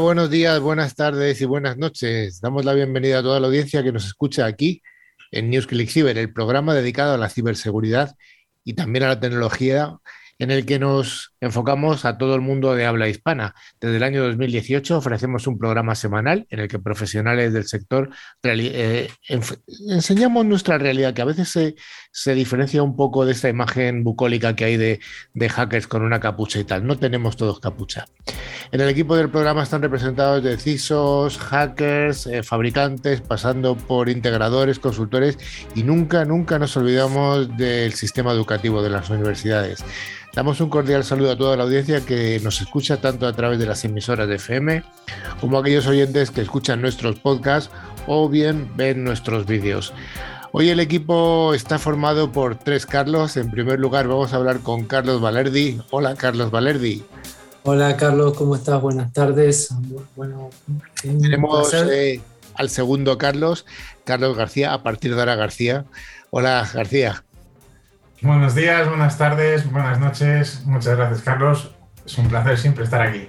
Buenos días, buenas tardes y buenas noches. Damos la bienvenida a toda la audiencia que nos escucha aquí en NewsClick Cyber, el programa dedicado a la ciberseguridad y también a la tecnología en el que nos enfocamos a todo el mundo de habla hispana. Desde el año 2018 ofrecemos un programa semanal en el que profesionales del sector eh, enseñamos nuestra realidad, que a veces se, se, diferencia un poco de esta imagen bucólica que hay de, hackers con una capucha y tal. No tenemos todos capucha. En el equipo del programa están representados de CISOs, hackers, eh, fabricantes, pasando por integradores, consultores y nunca, nunca nos olvidamos del sistema educativo de las universidades. Damos un cordial saludo a toda la audiencia que nos escucha tanto a través de las emisoras de FM como a aquellos oyentes que escuchan nuestros podcasts o bien ven nuestros vídeos. Hoy el equipo está formado por tres Carlos. En primer lugar vamos a hablar con Carlos Valerdi. Hola Carlos Valerdi. Hola Carlos, ¿cómo estás? Buenas tardes. Bueno, tenemos eh, al segundo Carlos, Carlos García, a partir de ahora García. Hola García. Buenos días, buenas tardes, buenas noches. Muchas gracias, Carlos. Es un placer siempre estar aquí.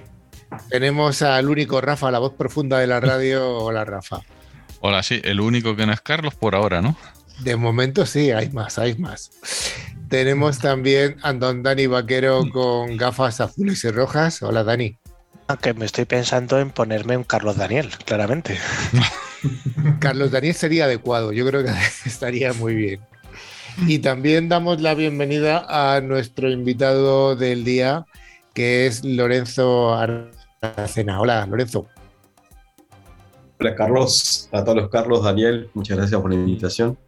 Tenemos al único Rafa, la voz profunda de la radio. Hola, Rafa. Hola, sí, el único que no es Carlos por ahora, ¿no? De momento sí, hay más, hay más. Tenemos también a don Dani Vaquero con gafas azules y rojas. Hola, Dani. Aunque me estoy pensando en ponerme un Carlos Daniel, claramente. Carlos Daniel sería adecuado, yo creo que estaría muy bien. Y también damos la bienvenida a nuestro invitado del día, que es Lorenzo Aracena. Hola, Lorenzo. Hola, Carlos. A todos los Carlos, Daniel, muchas gracias por la invitación.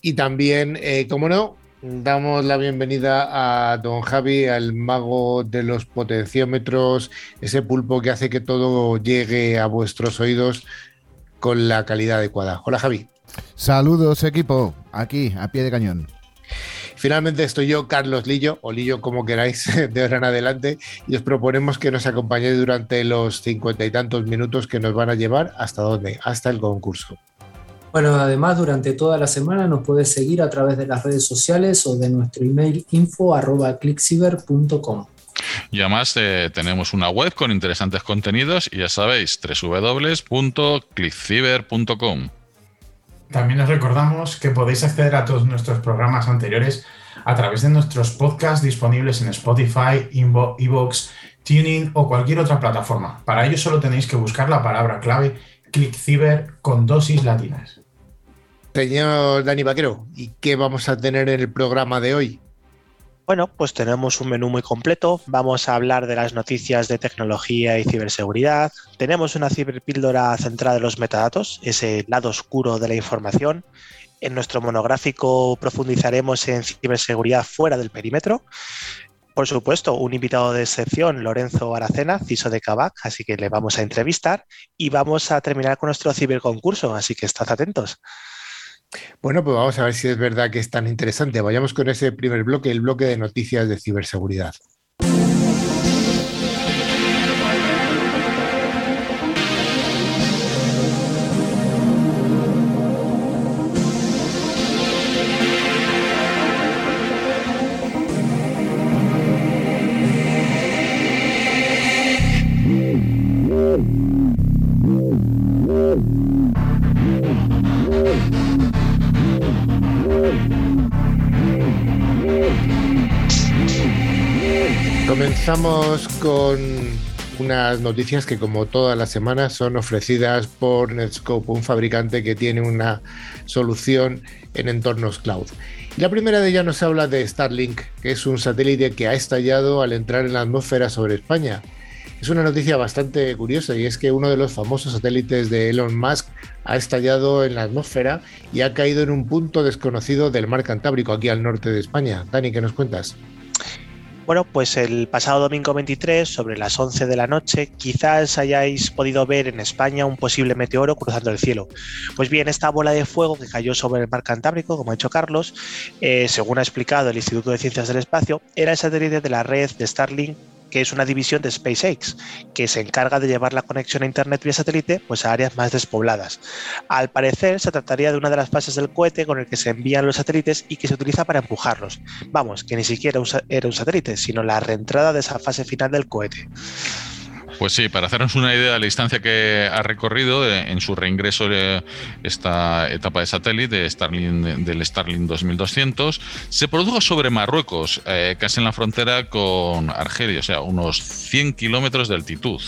Y también, eh, como no, damos la bienvenida a don Javi, al mago de los potenciómetros, ese pulpo que hace que todo llegue a vuestros oídos con la calidad adecuada. Hola, Javi. Saludos equipo, aquí a pie de cañón. Finalmente estoy yo, Carlos Lillo, o Lillo como queráis, de ahora en adelante, y os proponemos que nos acompañéis durante los cincuenta y tantos minutos que nos van a llevar hasta dónde, hasta el concurso. Bueno, además durante toda la semana nos puedes seguir a través de las redes sociales o de nuestro email info arroba clickciber.com. Y además eh, tenemos una web con interesantes contenidos y ya sabéis, www.clickciber.com. También os recordamos que podéis acceder a todos nuestros programas anteriores a través de nuestros podcasts disponibles en Spotify, Evox, Tuning o cualquier otra plataforma. Para ello solo tenéis que buscar la palabra clave ClickCiber con dosis latinas. Señor Dani Vaquero, ¿y qué vamos a tener en el programa de hoy? Bueno, pues tenemos un menú muy completo. Vamos a hablar de las noticias de tecnología y ciberseguridad. Tenemos una ciberpíldora centrada en los metadatos, ese lado oscuro de la información. En nuestro monográfico profundizaremos en ciberseguridad fuera del perímetro. Por supuesto, un invitado de excepción, Lorenzo Aracena, CISO de Cabac, así que le vamos a entrevistar y vamos a terminar con nuestro ciberconcurso, así que estad atentos. Bueno, pues vamos a ver si es verdad que es tan interesante. Vayamos con ese primer bloque, el bloque de noticias de ciberseguridad. Comenzamos con unas noticias que como todas las semanas son ofrecidas por Netscope, un fabricante que tiene una solución en entornos cloud. La primera de ellas nos habla de Starlink, que es un satélite que ha estallado al entrar en la atmósfera sobre España. Es una noticia bastante curiosa y es que uno de los famosos satélites de Elon Musk ha estallado en la atmósfera y ha caído en un punto desconocido del mar Cantábrico, aquí al norte de España. Dani, ¿qué nos cuentas? Bueno, pues el pasado domingo 23, sobre las 11 de la noche, quizás hayáis podido ver en España un posible meteoro cruzando el cielo. Pues bien, esta bola de fuego que cayó sobre el mar Cantábrico, como ha dicho Carlos, eh, según ha explicado el Instituto de Ciencias del Espacio, era el satélite de la red de Starlink que es una división de SpaceX, que se encarga de llevar la conexión a Internet vía satélite pues, a áreas más despobladas. Al parecer, se trataría de una de las fases del cohete con el que se envían los satélites y que se utiliza para empujarlos. Vamos, que ni siquiera era un satélite, sino la reentrada de esa fase final del cohete. Pues sí, para hacernos una idea de la distancia que ha recorrido eh, en su reingreso de esta etapa de satélite de del Starlink 2200, se produjo sobre Marruecos, eh, casi en la frontera con Argelia, o sea, unos 100 kilómetros de altitud.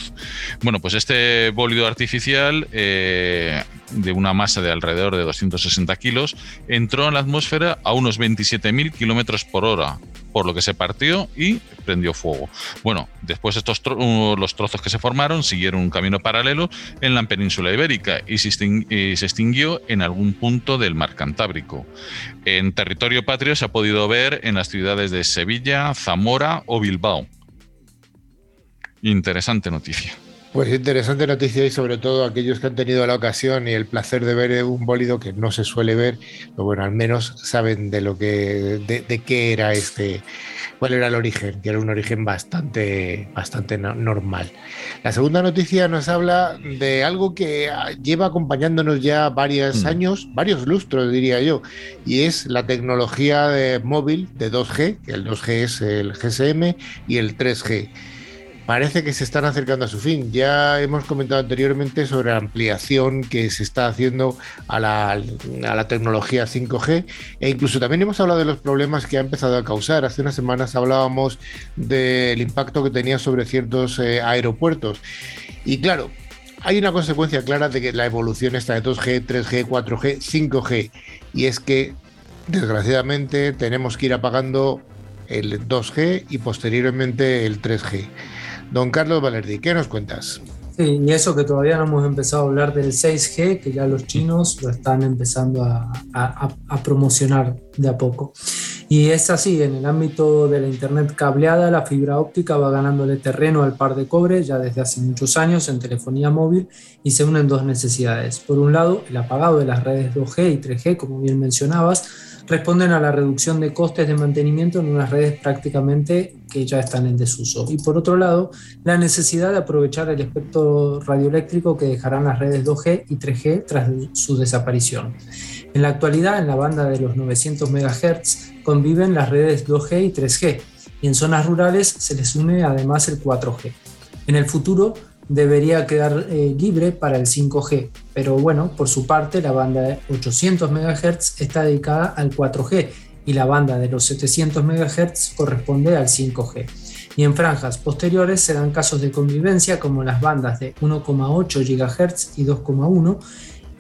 Bueno, pues este bólido artificial eh, de una masa de alrededor de 260 kilos entró en la atmósfera a unos 27.000 kilómetros por hora, por lo que se partió y prendió fuego. Bueno, después estos uh, los trozos que se formaron siguieron un camino paralelo en la península ibérica y se, extinguió en algún punto del mar Cantábrico. En territorio patrio se ha podido ver en las ciudades de Sevilla, Zamora o Bilbao. Interesante noticia. Pues interesante noticia y sobre todo aquellos que han tenido la ocasión y el placer de ver un bólido que no se suele ver, pero bueno, al menos saben de lo que, de, qué era este, cuál era el origen, que era un origen bastante, bastante normal. La segunda noticia nos habla de algo que lleva acompañándonos ya varios mm. años, varios lustros diría yo, y es la tecnología de móvil de 2G, que el 2G es el GSM y el 3G parece que se están acercando a su fin. Ya hemos comentado anteriormente sobre la ampliación que se está haciendo a la, tecnología 5G e incluso también hemos hablado de los problemas que ha empezado a causar. Hace unas semanas hablábamos del impacto que tenía sobre ciertos eh, aeropuertos. Y claro, hay una consecuencia clara de que la evolución está de 2G, 3G, 4G, 5G. Y es que, desgraciadamente, tenemos que ir apagando el 2G y posteriormente el 3G. Don Carlos Valerdi, ¿qué nos cuentas? Sí, y eso que todavía no hemos empezado a hablar del 6G, que ya los chinos lo están empezando a, a, promocionar de a poco. Y es así, en el ámbito de la Internet cableada, la fibra óptica va ganándole terreno al par de cobre ya desde hace muchos años en telefonía móvil y se unen dos necesidades. Por un lado, el apagado de las redes 2G y 3G, como bien mencionabas, responden a la reducción de costes de mantenimiento en unas redes prácticamente que ya están en desuso. Y por otro lado, la necesidad de aprovechar el espectro radioeléctrico que dejarán las redes 2G y 3G tras su desaparición. En la actualidad, en la banda de los 900 MHz conviven las redes 2G y 3G, y en zonas rurales se les une además el 4G. En el futuro, debería quedar eh, libre para el 5G, pero bueno, por su parte la banda de 800 MHz está dedicada al 4G y la banda de los 700 MHz corresponde al 5G. Y en franjas posteriores se dan casos de convivencia como las bandas de 1,8 GHz y 2,1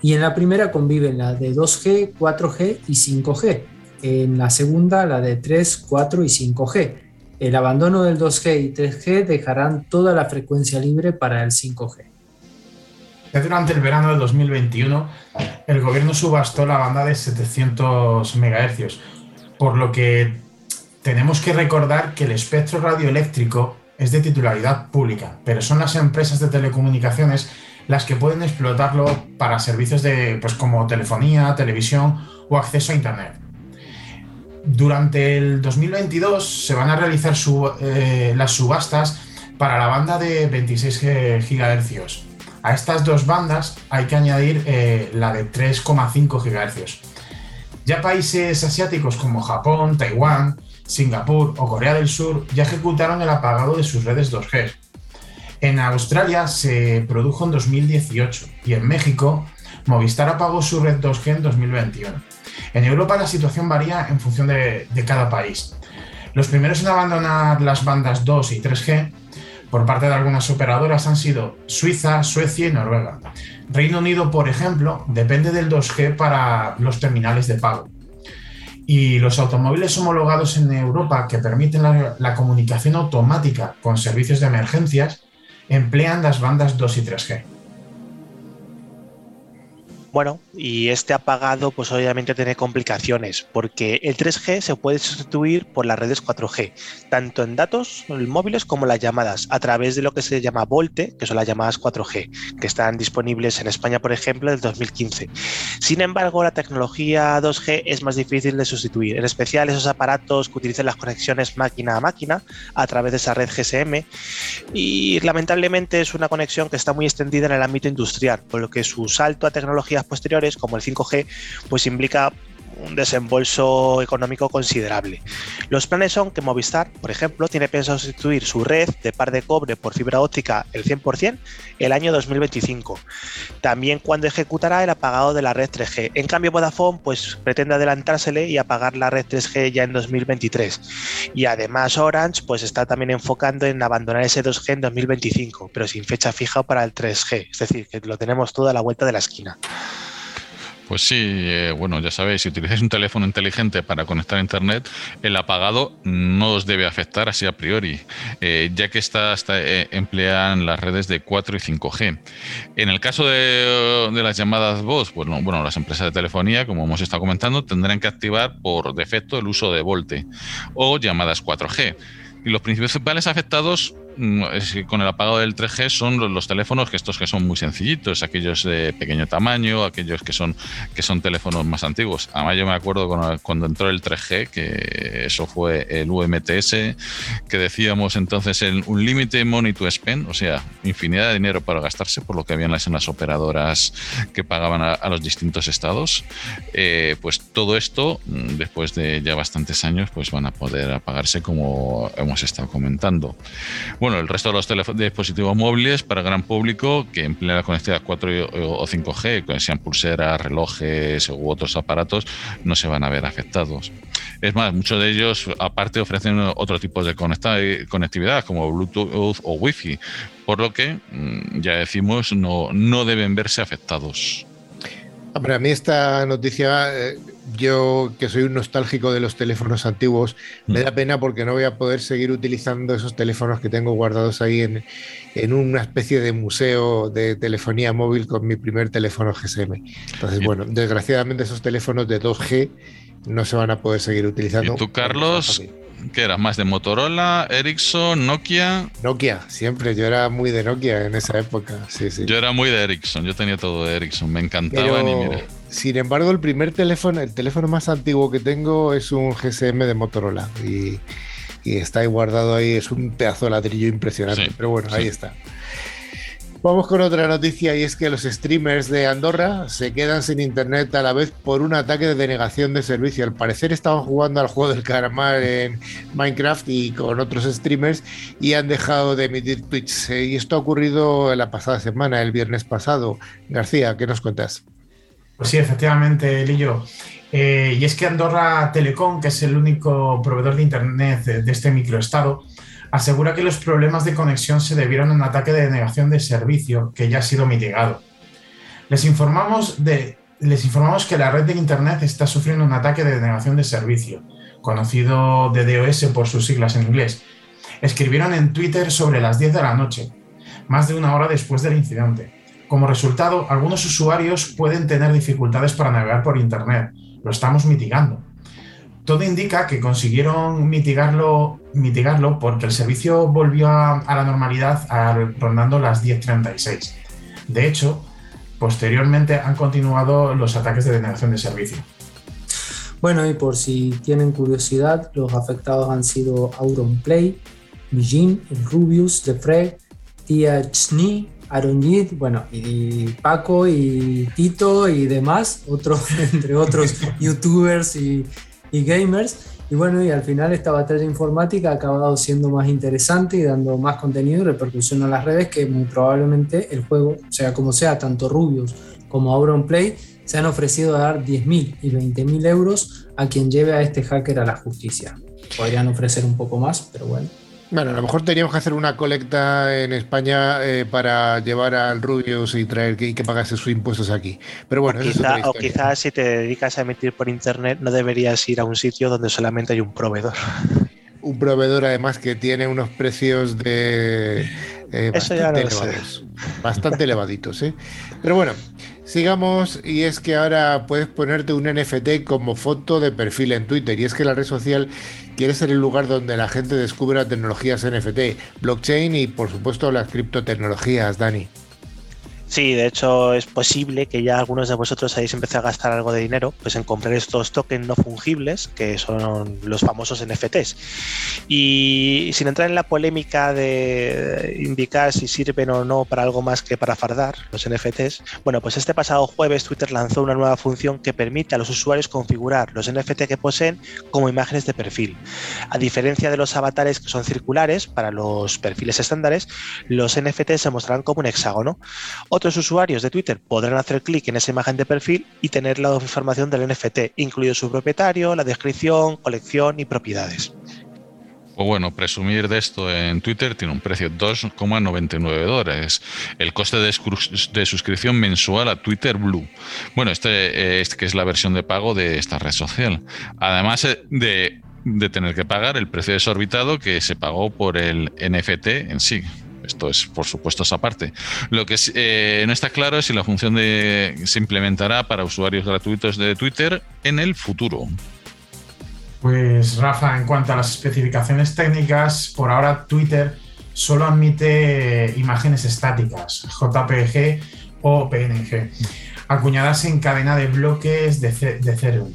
y en la primera conviven la de 2G, 4G y 5G. En la segunda la de 3, 4 y 5G el abandono del 2G y 3G dejarán toda la frecuencia libre para el 5G. Durante el verano de 2021, el gobierno subastó la banda de 700 MHz, por lo que tenemos que recordar que el espectro radioeléctrico es de titularidad pública, pero son las empresas de telecomunicaciones las que pueden explotarlo para servicios de, pues, como telefonía, televisión o acceso a Internet durante el 2022 se van a realizar eh, las subastas para la banda de 26 GHz. A estas dos bandas hay que añadir eh, la de 3,5 GHz. Ya países asiáticos como Japón, Taiwán, Singapur o Corea del Sur ya ejecutaron el apagado de sus redes 2G. En Australia se produjo en 2018 y en México Movistar apagó su red 2G en 2021. En Europa la situación varía en función de, cada país. Los primeros en abandonar las bandas 2 y 3G por parte de algunas operadoras han sido Suiza, Suecia y Noruega. Reino Unido, por ejemplo, depende del 2G para los terminales de pago. Y los automóviles homologados en Europa que permiten la, la comunicación automática con servicios de emergencias emplean las bandas 2 y 3G. Bueno, y este apagado pues obviamente tiene complicaciones porque el 3G se puede sustituir por las redes 4G, tanto en datos móviles como las llamadas, a través de lo que se llama VoLTE, que son las llamadas 4G, que están disponibles en España, por ejemplo, del 2015. Sin embargo, la tecnología 2G es más difícil de sustituir, en especial esos aparatos que utilizan las conexiones máquina a máquina a través de esa red GSM y lamentablemente es una conexión que está muy extendida en el ámbito industrial, por lo que su salto a tecnologías posteriores, como el 5G, pues implica un desembolso económico considerable. Los planes son que Movistar, por ejemplo, tiene pensado sustituir su red de par de cobre por fibra óptica el 100% el año 2025. También cuando ejecutará el apagado de la red 3G. En cambio, Vodafone pues, pretende adelantársele y apagar la red 3G ya en 2023. Y además Orange pues, está también enfocando en abandonar ese 2G en 2025, pero sin fecha fija para el 3G. Es decir, que lo tenemos todo a la vuelta de la esquina. Pues sí, eh, bueno, ya sabéis, si utilizáis un teléfono inteligente para conectar a Internet, el apagado no os debe afectar así a priori, eh, ya que está eh, emplean las redes de 4 y 5G. En el caso de, las llamadas voz, bueno, bueno, las empresas de telefonía, como hemos estado comentando, tendrán que activar por defecto el uso de Volte o llamadas 4G. Y los principales afectados con el apagado del 3G son los teléfonos que estos que son muy sencillitos, aquellos de pequeño tamaño, aquellos que son que son teléfonos más antiguos. Además yo me acuerdo cuando, entró el 3G, que eso fue el UMTS, que decíamos entonces un límite money to spend, o sea, infinidad de dinero para gastarse, por lo que habían las, en las operadoras que pagaban a, los distintos estados. Eh, pues todo esto, mm, después de ya bastantes años, pues van a poder apagarse como hemos estado comentando. Bueno, el resto de los dispositivos móviles para gran público que emplean la conectividad 4 o 5G, que sean pulseras, relojes u otros aparatos, no se van a ver afectados. Es más, muchos de ellos aparte ofrecen otro tipo de conectividad como Bluetooth o Wi-Fi, por lo que, mm, ya decimos, no, no deben verse afectados. Para mí esta noticia eh, yo, que soy un nostálgico de los teléfonos antiguos, me da pena porque no voy a poder seguir utilizando esos teléfonos que tengo guardados ahí en, en una especie de museo de telefonía móvil con mi primer teléfono GSM. Entonces, bueno, desgraciadamente esos teléfonos de 2G no se van a poder seguir utilizando. ¿Y tú, Carlos? ¿Qué eras? ¿Más de Motorola, Ericsson, Nokia? Nokia, siempre. Yo era muy de Nokia en esa época. Sí, sí. Yo era muy de Ericsson. Yo tenía todo de Ericsson. Me encantaban y mira. Sin embargo, el primer teléfono, el teléfono más antiguo que tengo es un GSM de Motorola y, está ahí guardado ahí, es un pedazo de ladrillo impresionante, pero bueno, ahí está. Vamos con otra noticia y es que los streamers de Andorra se quedan sin internet a la vez por un ataque de denegación de servicio. Al parecer estaban jugando al juego del caramar en Minecraft y con otros streamers y han dejado de emitir tweets. Y esto ha ocurrido la pasada semana, el viernes pasado. García, ¿qué nos cuentas? Pues sí, efectivamente, Lillo. Eh, y es que Andorra Telecom, que es el único proveedor de Internet de, este microestado, asegura que los problemas de conexión se debieron a un ataque de denegación de servicio que ya ha sido mitigado. Les informamos, de, les informamos que la red de Internet está sufriendo un ataque de denegación de servicio, conocido de DOS por sus siglas en inglés. Escribieron en Twitter sobre las 10 de la noche, más de una hora después del incidente. Como resultado, algunos usuarios pueden tener dificultades para navegar por Internet. Lo estamos mitigando. Todo indica que consiguieron mitigarlo, mitigarlo porque el servicio volvió a, la normalidad rondando las 10.36. De hecho, posteriormente han continuado los ataques de denegación de servicio. Bueno, y por si tienen curiosidad, los afectados han sido Auronplay, Mijin, Rubius, Defreg, Tia Chni, Aronjit, bueno, y Paco y Tito y demás, otros, entre otros youtubers y, gamers. Y bueno, y al final esta batalla informática ha acabado siendo más interesante y dando más contenido y repercusión a las redes que muy probablemente el juego, sea como sea, tanto Rubius como Auronplay, se han ofrecido a dar 10.000 y 20.000 euros a quien lleve a este hacker a la justicia. Podrían ofrecer un poco más, pero bueno. Bueno, a lo mejor teníamos que hacer una colecta en España eh, para llevar al Rubius y traer que, que pagase sus impuestos aquí. Pero bueno, o, quizás si te dedicas a emitir por internet no deberías ir a un sitio donde solamente hay un proveedor. Un proveedor además que tiene unos precios de eh, bastante elevados, bastante elevaditos, ¿eh? Pero bueno, Sigamos, y es que ahora puedes ponerte un NFT como foto de perfil en Twitter, y es que la red social quiere ser el lugar donde la gente descubra tecnologías NFT, blockchain y por supuesto las criptotecnologías, Dani. Sí, de hecho es posible que ya algunos de vosotros hayáis empezado a gastar algo de dinero pues en comprar estos tokens no fungibles, que son los famosos NFTs. Y sin entrar en la polémica de indicar si sirven o no para algo más que para fardar los NFTs, bueno, pues este pasado jueves Twitter lanzó una nueva función que permite a los usuarios configurar los NFT que poseen como imágenes de perfil. A diferencia de los avatares que son circulares para los perfiles estándares, los NFTs se mostrarán como un hexágono. Otros usuarios de Twitter podrán hacer clic en esa imagen de perfil y tener la información del NFT, incluido su propietario, la descripción, colección y propiedades. O bueno, presumir de esto en Twitter tiene un precio de 2,99 dólares. El coste de, suscripción mensual a Twitter Blue. Bueno, este, este, que es la versión de pago de esta red social. Además eh, de tener que pagar el precio desorbitado que se pagó por el NFT en sí. Esto es, por supuesto, esa parte. Lo que eh, no está claro es si la función de, se implementará para usuarios gratuitos de Twitter en el futuro. Pues Rafa, en cuanto a las especificaciones técnicas, por ahora Twitter solo admite imágenes estáticas, JPG o PNG, acuñadas en cadena de bloques de, de Ethereum.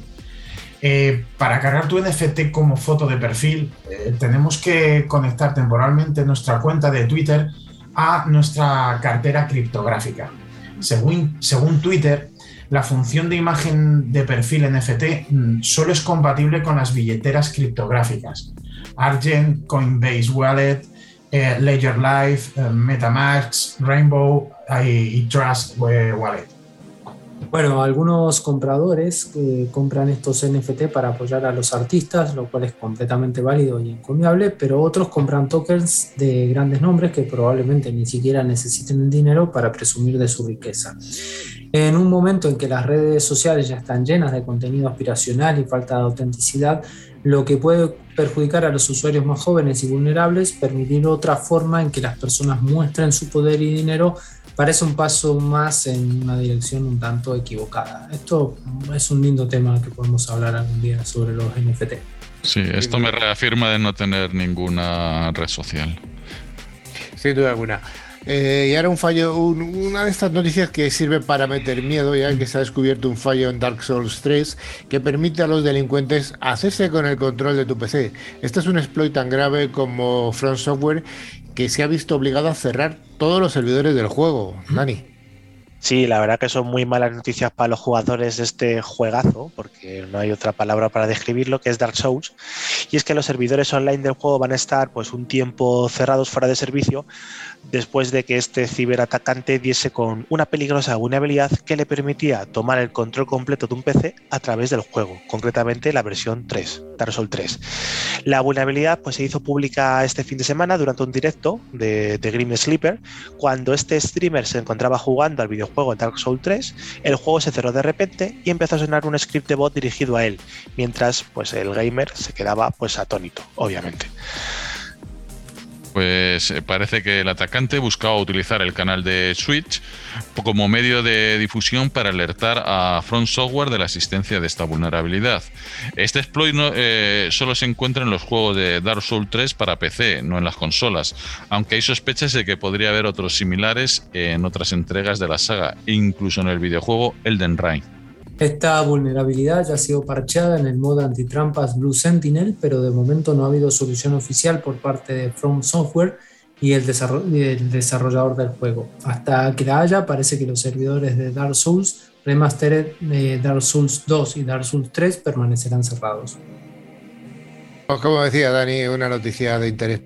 Eh, para cargar tu NFT como foto de perfil, eh, tenemos que conectar temporalmente nuestra cuenta de Twitter a nuestra cartera criptográfica. Según, Twitter, la función de imagen de perfil NFT mm, solo es compatible con las billeteras criptográficas. Argent, Coinbase Wallet, eh, Ledger Live, Metamask, Rainbow y Trust Wallet. Bueno, algunos compradores compran estos NFT para apoyar a los artistas, lo cual es completamente válido y encomiable, pero otros compran tokens de grandes nombres que probablemente ni siquiera necesiten el dinero para presumir de su riqueza. En un momento en que las redes sociales ya están llenas de contenido aspiracional y falta de autenticidad, lo que puede perjudicar a los usuarios más jóvenes y vulnerables, permitir otra forma en que las personas muestren su poder y dinero parece un paso más en una dirección un tanto equivocada. Esto es un lindo tema que podemos hablar algún día sobre los NFT. Sí, esto me reafirma de no tener ninguna red social. Sin duda alguna. Eh, y ahora un fallo, una de estas noticias que sirve para meter miedo, ya que se ha descubierto un fallo en Dark Souls 3 que permite a los delincuentes hacerse con el control de tu PC. Este es un exploit tan grave como Front Software que se ha visto obligado a cerrar todos los servidores del juego, Dani. Sí, la verdad que son muy malas noticias para los jugadores de este juegazo, porque no hay otra palabra para describirlo, que es Dark Souls. Y es que los servidores online del juego van a estar pues un tiempo cerrados fuera de servicio después de que este ciberatacante diese con una peligrosa vulnerabilidad que le permitía tomar el control completo de un PC a través del juego, concretamente la versión 3, Dark Souls 3. La vulnerabilidad pues, se hizo pública este fin de semana durante un directo de, de Grim Sleeper. Cuando este streamer se encontraba jugando al videojuego Dark Souls 3, el juego se cerró de repente y empezó a sonar un script de bot dirigido a él, mientras pues, el gamer se quedaba pues, atónito, obviamente. Pues eh, parece que el atacante buscaba utilizar el canal de Switch como medio de difusión para alertar a Front Software de la existencia de esta vulnerabilidad. Este exploit eh, solo se encuentra en los juegos de Dark Souls 3 para PC, no en las consolas, aunque hay sospechas de que podría haber otros similares en otras entregas de la saga, incluso en el videojuego Elden Ring. Esta vulnerabilidad ya ha sido parcheada en el modo antitrampas Blue Sentinel, pero de momento no ha habido solución oficial por parte de From Software y el, desarrollador del juego. Hasta que la haya, parece que los servidores de Dark Souls, Remastered de Dark Souls 2 y Dark Souls 3 permanecerán cerrados. Pues como decía Dani, una noticia de interés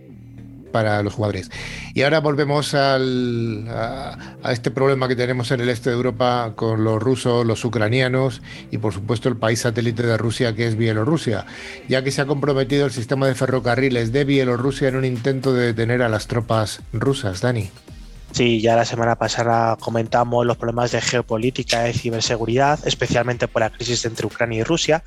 para los jugadores. Y ahora volvemos al, a, este problema que tenemos en el este de Europa con los rusos, los ucranianos y por supuesto el país satélite de Rusia que es Bielorrusia, ya que se ha comprometido el sistema de ferrocarriles de Bielorrusia en un intento de detener a las tropas rusas. Dani. Sí, ya la semana pasada comentamos los problemas de geopolítica y ciberseguridad, especialmente por la crisis entre Ucrania y Rusia.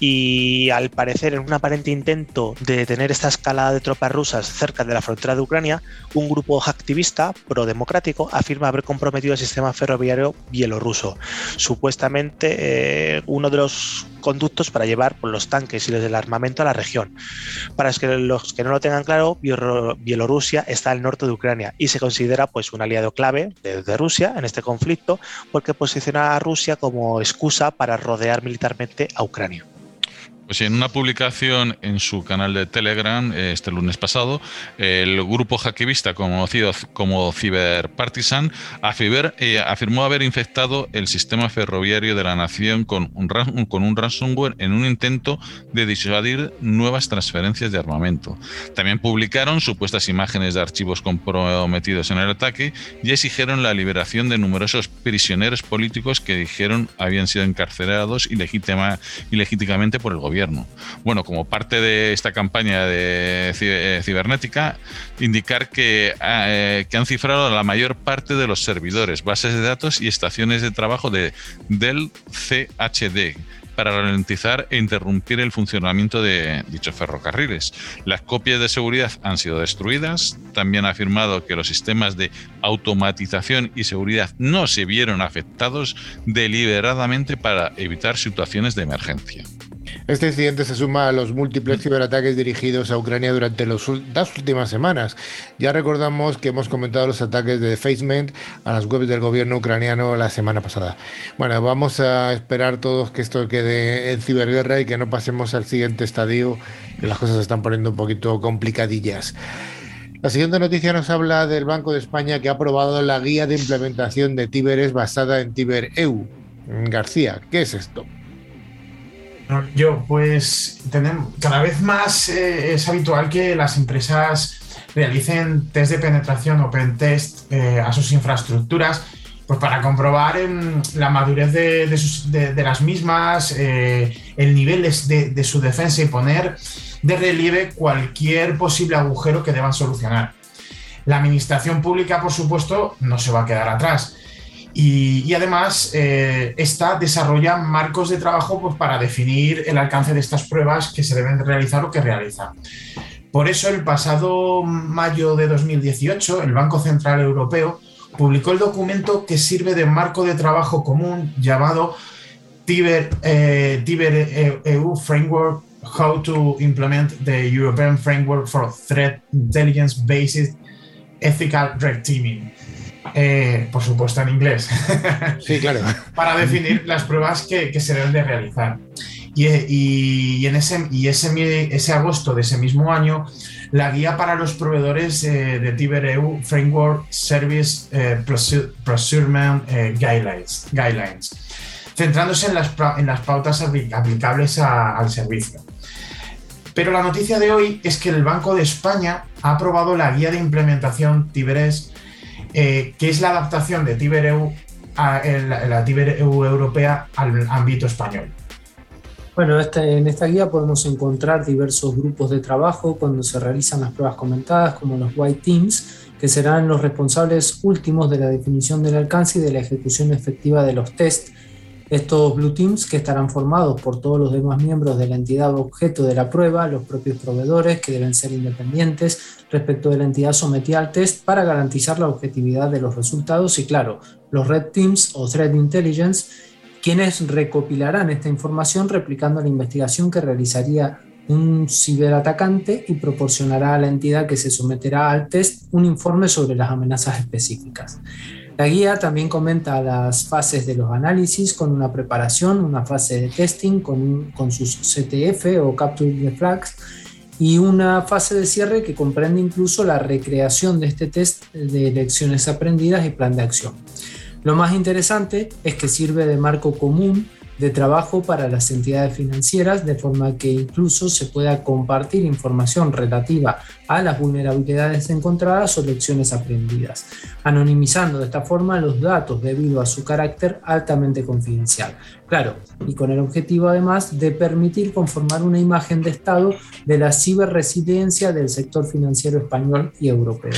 Y al parecer, en un aparente intento de detener esta escalada de tropas rusas cerca de la frontera de Ucrania, un grupo activista pro-democrático afirma haber comprometido el sistema ferroviario bielorruso. Supuestamente, eh, uno de los conductos para llevar pues, los tanques y del armamento a la región. Para los que no lo tengan claro, Bielorrusia está al norte de Ucrania y se considera pues, un aliado clave de Rusia en este conflicto porque posiciona a Rusia como excusa para rodear militarmente a Ucrania. Pues en una publicación en su canal de Telegram eh, este lunes pasado, el grupo hackivista conocido como Cyberpartisan eh, afirmó haber infectado el sistema ferroviario de la nación con un, con un ransomware en un intento de disuadir nuevas transferencias de armamento. También publicaron supuestas imágenes de archivos comprometidos en el ataque y exigieron la liberación de numerosos prisioneros políticos que dijeron habían sido encarcelados ilegítimamente por el gobierno bueno, como parte de esta campaña de eh, cibernética, indicar que, eh, que han cifrado la mayor parte de los servidores, bases de datos y estaciones de trabajo de, del CHD para ralentizar e interrumpir el funcionamiento de dichos ferrocarriles. Las copias de seguridad han sido destruidas. También ha afirmado que los sistemas de automatización y seguridad no se vieron afectados deliberadamente para evitar situaciones de emergencia. Este incidente se suma a los múltiples ciberataques dirigidos a Ucrania durante las últimas semanas. Ya recordamos que hemos comentado los ataques de Defacement a las webs del gobierno ucraniano la semana pasada. Bueno, vamos a esperar todos que esto quede en ciberguerra y que no pasemos al siguiente estadio, que las cosas se están poniendo un poquito complicadillas. La siguiente noticia nos habla del Banco de España que ha aprobado la guía de implementación de Tiberes basada en TiberEU. García, ¿qué es esto? Yo, pues tenemos, cada vez más eh, es habitual que las empresas realicen test de penetración o pentest eh, a sus infraestructuras pues para comprobar la madurez de, las mismas, eh, el nivel de, de, su defensa y poner de relieve cualquier posible agujero que deban solucionar. La administración pública, por supuesto, no se va a quedar atrás. Y, además, eh, esta desarrolla marcos de trabajo pues, para definir el alcance de estas pruebas que se deben realizar o que realiza. Por eso, el pasado mayo de 2018, el Banco Central Europeo publicó el documento que sirve de marco de trabajo común llamado Tiber, eh, Tiber EU Framework How to Implement the European Framework for Threat Intelligence Based Ethical Red Teaming eh, por supuesto en inglés. Sí, claro. para definir las pruebas que, se deben de realizar. Y, en ese, y ese, ese, agosto de ese mismo año, la guía para los proveedores eh, de TiberEU Framework Service eh, Procurement Guidelines, Guidelines, centrándose en las, en las pautas aplicables al servicio. Pero la noticia de hoy es que el Banco de España ha aprobado la guía de implementación Tiberes eh, que es la adaptación de TiberEU a la, TiberEU europea al ámbito español. Bueno, este, en esta guía podemos encontrar diversos grupos de trabajo cuando se realizan las pruebas comentadas, como los White Teams, que serán los responsables últimos de la definición del alcance y de la ejecución efectiva de los tests estos Blue Teams, que estarán formados por todos los demás miembros de la entidad objeto de la prueba, los propios proveedores, que deben ser independientes respecto de la entidad sometida al test para garantizar la objetividad de los resultados, y claro, los Red Teams o Threat Intelligence, quienes recopilarán esta información replicando la investigación que realizaría un ciberatacante y proporcionará a la entidad que se someterá al test un informe sobre las amenazas específicas. La guía también comenta las fases de los análisis con una preparación, una fase de testing con, con sus CTF o Capture the Flags y una fase de cierre que comprende incluso la recreación de este test de lecciones aprendidas y plan de acción. Lo más interesante es que sirve de marco común de trabajo para las entidades financieras, de forma que incluso se pueda compartir información relativa a las vulnerabilidades encontradas o lecciones aprendidas, anonimizando de esta forma los datos debido a su carácter altamente confidencial. Claro, y con el objetivo además de permitir conformar una imagen de estado de la ciberresidencia del sector financiero español y europeo.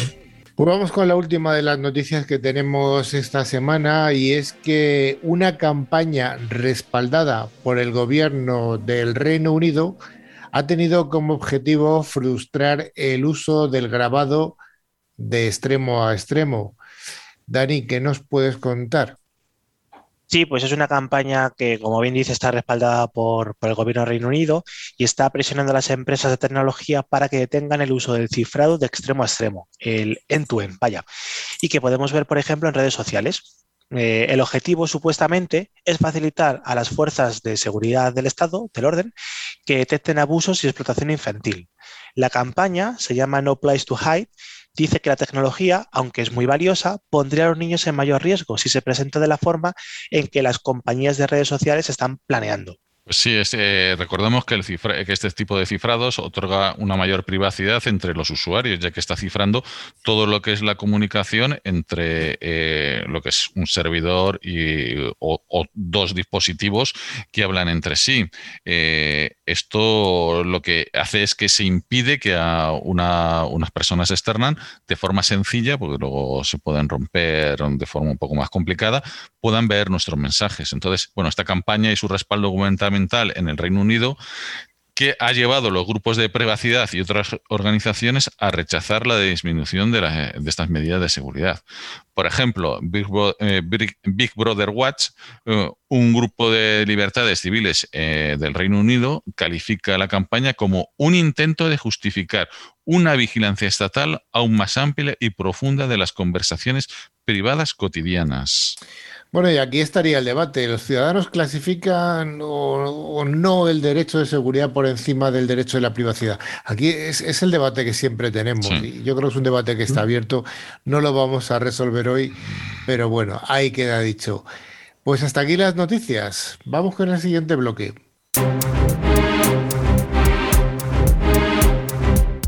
Pues vamos con la última de las noticias que tenemos esta semana y es que una campaña respaldada por el gobierno del Reino Unido ha tenido como objetivo frustrar el uso del grabado de extremo a extremo. Dani, ¿qué nos puedes contar? Sí, pues es una campaña que, como bien dice, está respaldada por, el gobierno del Reino Unido y está presionando a las empresas de tecnología para que detengan el uso del cifrado de extremo a extremo, el end-to-end, vaya, y que podemos ver, por ejemplo, en redes sociales. Eh, el objetivo, supuestamente, es facilitar a las fuerzas de seguridad del Estado, del orden, que detecten abusos y explotación infantil. La campaña se llama No Place to Hide dice que la tecnología, aunque es muy valiosa, pondría a los niños en mayor riesgo si se presenta de la forma en que las compañías de redes sociales están planeando. Sí, eh, recordemos que, el que este tipo de cifrados otorga una mayor privacidad entre los usuarios, ya que está cifrando todo lo que es la comunicación entre eh, lo que es un servidor y, o, dos dispositivos que hablan entre sí. Eh, esto lo que hace es que se impide que a unas personas externas, de forma sencilla, porque luego se pueden romper de forma un poco más complicada, puedan ver nuestros mensajes. Entonces, bueno, esta campaña y su respaldo gubernamental en el Reino Unido que ha llevado los grupos de privacidad y otras organizaciones a rechazar la disminución de, estas medidas de seguridad. Por ejemplo, Big, eh, Brother Watch, eh, un grupo de libertades civiles eh, del Reino Unido, califica la campaña como un intento de justificar una vigilancia estatal aún más amplia y profunda de las conversaciones privadas cotidianas. Bueno, y aquí estaría el debate. ¿Los ciudadanos clasifican o, no el derecho de seguridad por encima del derecho de la privacidad? Aquí es, el debate que siempre tenemos. Y yo creo que es un debate que está abierto. No lo vamos a resolver hoy, pero bueno, ahí queda dicho. Pues hasta aquí las noticias. Vamos con el siguiente bloque.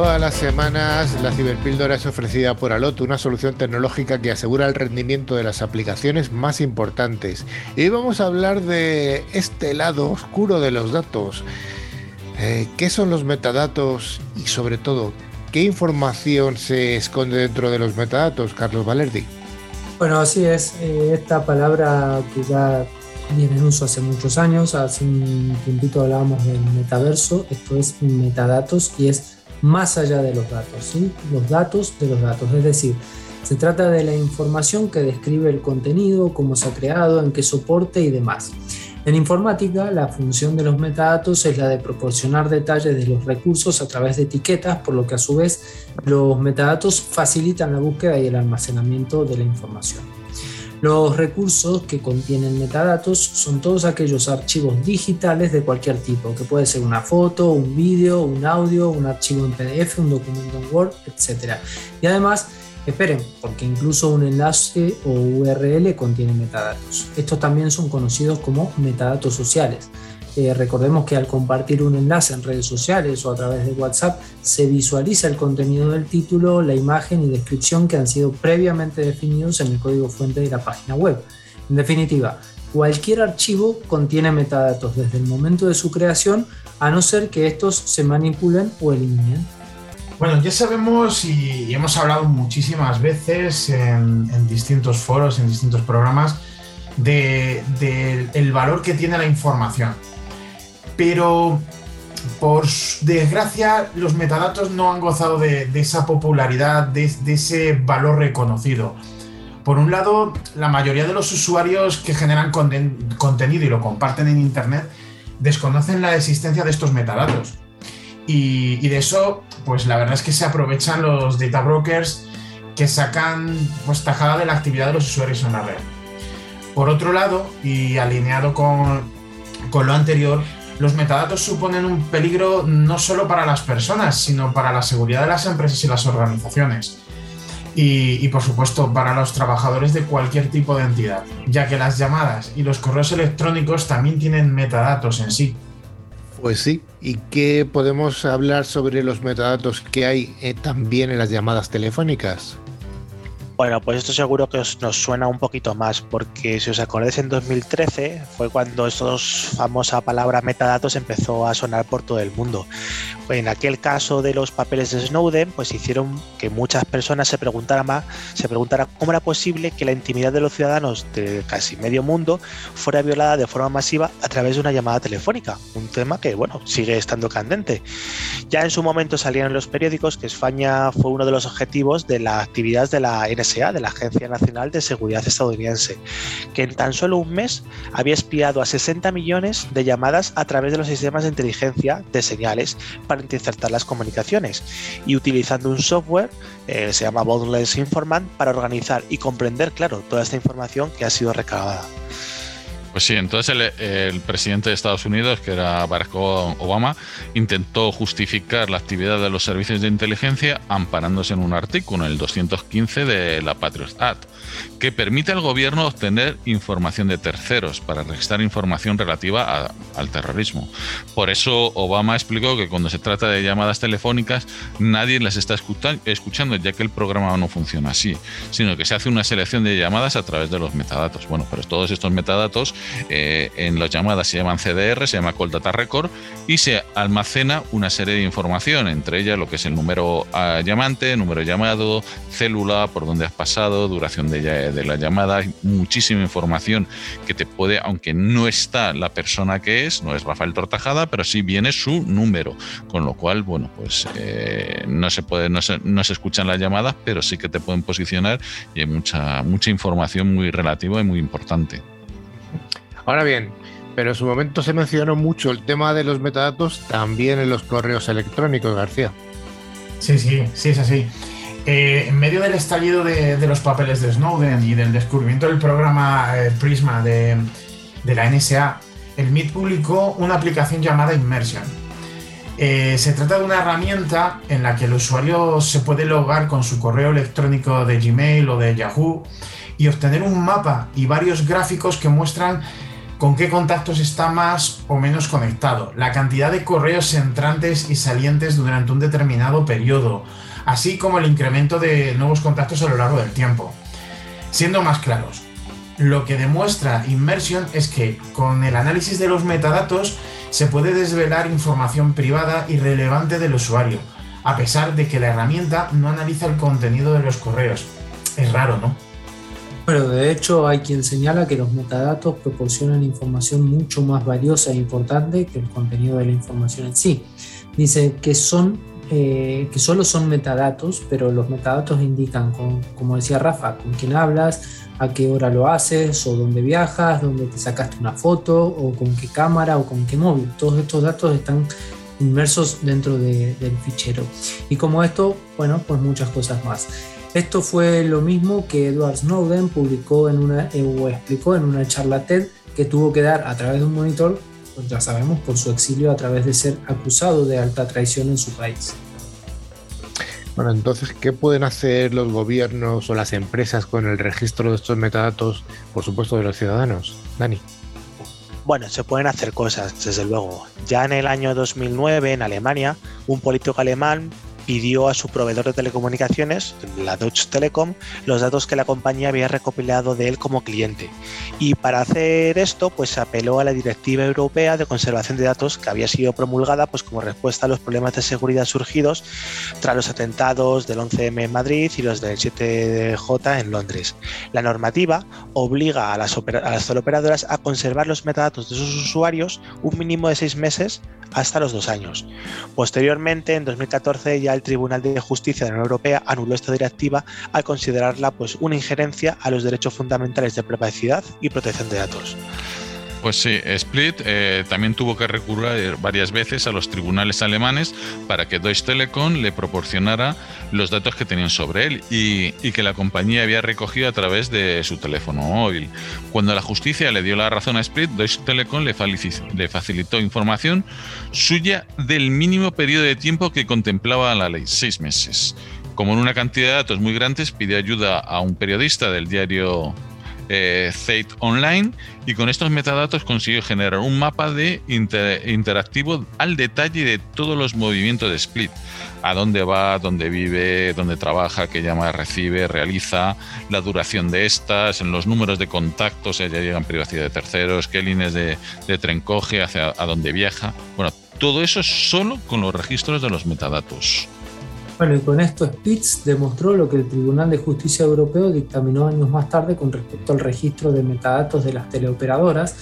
Todas las semanas, la ciberpíldora es ofrecida por Alot, una solución tecnológica que asegura el rendimiento de las aplicaciones más importantes. Y vamos a hablar de este lado oscuro de los datos. Eh, ¿Qué son los metadatos y sobre todo, qué información se esconde dentro de los metadatos, Carlos Valerdi? Bueno, así es. Eh, esta palabra que ya viene en uso hace muchos años, hace un tiempito hablábamos del metaverso, esto es metadatos y es más allá de los datos, los datos de los datos. Es decir, se trata de la información que describe el contenido, cómo se ha creado, en qué soporte y demás. En informática, la función de los metadatos es la de proporcionar detalles de los recursos a través de etiquetas, por lo que a su vez los metadatos facilitan la búsqueda y el almacenamiento de la información. Los recursos que contienen metadatos son todos aquellos archivos digitales de cualquier tipo, que puede ser una foto, un vídeo, un audio, un archivo en PDF, un documento en Word, etc. Y además, esperen, porque incluso un enlace o URL contiene metadatos. Estos también son conocidos como metadatos sociales. Eh, recordemos que al compartir un enlace en redes sociales o a través de WhatsApp se visualiza el contenido del título, la imagen y descripción que han sido previamente definidos en el código fuente de la página web. En definitiva, cualquier archivo contiene metadatos desde el momento de su creación a no ser que estos se manipulen o eliminen. Bueno, ya sabemos y hemos hablado muchísimas veces en, distintos foros, en distintos programas, del valor que tiene la información pero por desgracia los metadatos no han gozado de, esa popularidad, de, ese valor reconocido. Por un lado, la mayoría de los usuarios que generan contenido y lo comparten en Internet desconocen la existencia de estos metadatos. Y, de eso, pues la verdad es que se aprovechan los data brokers que sacan pues, tajada de la actividad de los usuarios en la red. Por otro lado, y alineado con, con lo anterior, los metadatos suponen un peligro no solo para las personas, sino para la seguridad de las empresas y las organizaciones. Y, por supuesto para los trabajadores de cualquier tipo de entidad, ya que las llamadas y los correos electrónicos también tienen metadatos en sí. Pues sí, ¿y qué podemos hablar sobre los metadatos que hay eh, también en las llamadas telefónicas? Bueno, pues esto seguro que os, nos suena un poquito más, porque si os acordáis, en 2013 fue cuando esta famosa palabra metadatos empezó a sonar por todo el mundo. En aquel caso de los papeles de Snowden, pues hicieron que muchas personas se preguntaran más, se preguntaran cómo era posible que la intimidad de los ciudadanos de casi medio mundo fuera violada de forma masiva a través de una llamada telefónica. Un tema que, bueno, sigue estando candente. Ya en su momento salían en los periódicos que España fue uno de los objetivos de la actividad de la NSA de la Agencia Nacional de Seguridad estadounidense, que en tan solo un mes había espiado a 60 millones de llamadas a través de los sistemas de inteligencia de señales para interceptar las comunicaciones y utilizando un software, eh, se llama Boundless Informant, para organizar y comprender, claro, toda esta información que ha sido recabada. Pues sí, entonces el, presidente de Estados Unidos, que era Barack Obama, intentó justificar la actividad de los servicios de inteligencia amparándose en un artículo, el 215 de la Patriot Act, que permite al gobierno obtener información de terceros para registrar información relativa al terrorismo. Por eso Obama explicó que cuando se trata de llamadas telefónicas nadie las está escuchando ya que el programa no funciona así, sino que se hace una selección de llamadas a través de los metadatos. Bueno, pero todos estos metadatos eh, en las llamadas se llaman CDR, se llama Call Data Record y se almacena una serie de información, entre ellas lo que es el número ah, llamante, número llamado, célula, por dónde has pasado, duración de, de la llamada, hay muchísima información que te puede, aunque no está la persona que es, no es Rafael Tortajada, pero sí viene su número, con lo cual, bueno, pues eh, no se puede, no se, no se escuchan las llamadas, pero sí que te pueden posicionar y hay mucha, mucha información muy relativa y muy importante. Ahora bien, pero en su momento se mencionó mucho el tema de los metadatos también en los correos electrónicos, García. Sí, sí, sí, es así. Eh, en medio del estallido de, los papeles de Snowden y del descubrimiento del programa eh, Prisma de, la NSA, el MIT publicó una aplicación llamada Immersion. Eh, se trata de una herramienta en la que el usuario se puede logar con su correo electrónico de Gmail o de Yahoo y obtener un mapa y varios gráficos que muestran con qué contactos está más o menos conectado, la cantidad de correos entrantes y salientes durante un determinado periodo, así como el incremento de nuevos contactos a lo largo del tiempo. Siendo más claros, lo que demuestra Immersion es que con el análisis de los metadatos se puede desvelar información privada y relevante del usuario, a pesar de que la herramienta no analiza el contenido de los correos. Es raro, ¿no? Pero de hecho hay quien señala que los metadatos proporcionan información mucho más valiosa e importante que el contenido de la información en sí. Dice que son eh, que solo son metadatos, pero los metadatos indican, como decía Rafa, con quién hablas, a qué hora lo haces, o dónde viajas, dónde te sacaste una foto, o con qué cámara, o con qué móvil. Todos estos datos están inmersos dentro del fichero. Y como esto, bueno, pues muchas cosas más. Esto fue lo mismo que Edward Snowden publicó en una, o explicó en una charla TED que tuvo que dar a través de un monitor, ya sabemos, por su exilio a través de ser acusado de alta traición en su país. Bueno, entonces, ¿qué pueden hacer los gobiernos o las empresas con el registro de estos metadatos, por supuesto, de los ciudadanos? Dani. Bueno, se pueden hacer cosas, desde luego. Ya en el año 2009, en Alemania, un político alemán pidió a su proveedor de telecomunicaciones, la Deutsche Telekom, los datos que la compañía había recopilado de él como cliente. Y para hacer esto, pues apeló a la Directiva Europea de Conservación de Datos que había sido promulgada pues, como respuesta a los problemas de seguridad surgidos tras los atentados del 11M en Madrid y los del 7J en Londres. La normativa obliga a las, a las teleoperadoras a conservar los metadatos de sus usuarios un mínimo de seis meses hasta los dos años. Posteriormente, en 2014, ya el Tribunal de Justicia de la Unión Europea anuló esta directiva al considerarla pues, una injerencia a los derechos fundamentales de privacidad y protección de datos. Pues sí, Split eh, también tuvo que recurrir varias veces a los tribunales alemanes para que Deutsche Telekom le proporcionara los datos que tenían sobre él y, que la compañía había recogido a través de su teléfono móvil. Cuando la justicia le dio la razón a Split, Deutsche Telekom le, le facilitó información suya del mínimo periodo de tiempo que contemplaba la ley, seis meses. Como en una cantidad de datos muy grandes, pidió ayuda a un periodista del diario eh, Online y con estos metadatos consiguió generar un mapa de interactivo al detalle de todos los movimientos de Split. A dónde va, dónde vive, dónde trabaja, qué llamadas recibe, realiza, la duración de estas, en los números de contactos, ya llegan privacidad de terceros, qué líneas de, tren coge, hacia a dónde viaja. Bueno, todo eso solo con los registros de los metadatos. Bueno, y con esto Spitz demostró lo que el Tribunal de Justicia Europeo dictaminó años más tarde con respecto al registro de metadatos de las teleoperadoras,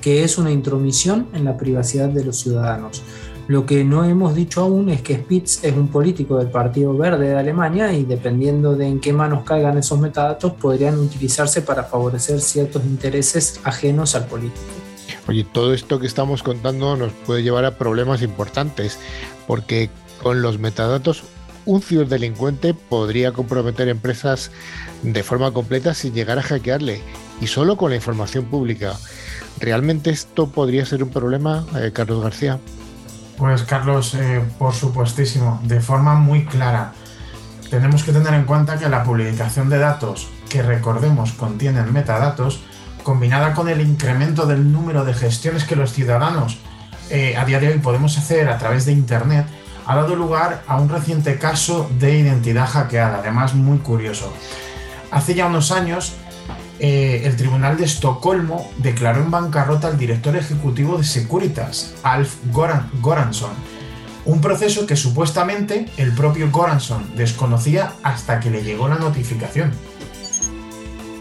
que es una intromisión en la privacidad de los ciudadanos. Lo que no hemos dicho aún es que Spitz es un político del Partido Verde de Alemania y dependiendo de en qué manos caigan esos metadatos podrían utilizarse para favorecer ciertos intereses ajenos al político. Oye, todo esto que estamos contando nos puede llevar a problemas importantes porque con los metadatos un ciberdelincuente podría comprometer empresas de forma completa sin llegar a hackearle y solo con la información pública. ¿Realmente esto podría ser un problema, eh, Carlos García? Pues Carlos, eh, por supuestísimo, de forma muy clara. Tenemos que tener en cuenta que la publicación de datos, que recordemos contienen metadatos, combinada con el incremento del número de gestiones que los ciudadanos eh, a día de hoy podemos hacer a través de Internet, ha dado lugar a un reciente caso de identidad hackeada, además muy curioso. Hace ya unos años, eh, el Tribunal de Estocolmo declaró en bancarrota al director ejecutivo de Securitas, Alf Goranson, un proceso que supuestamente el propio Goranson desconocía hasta que le llegó la notificación.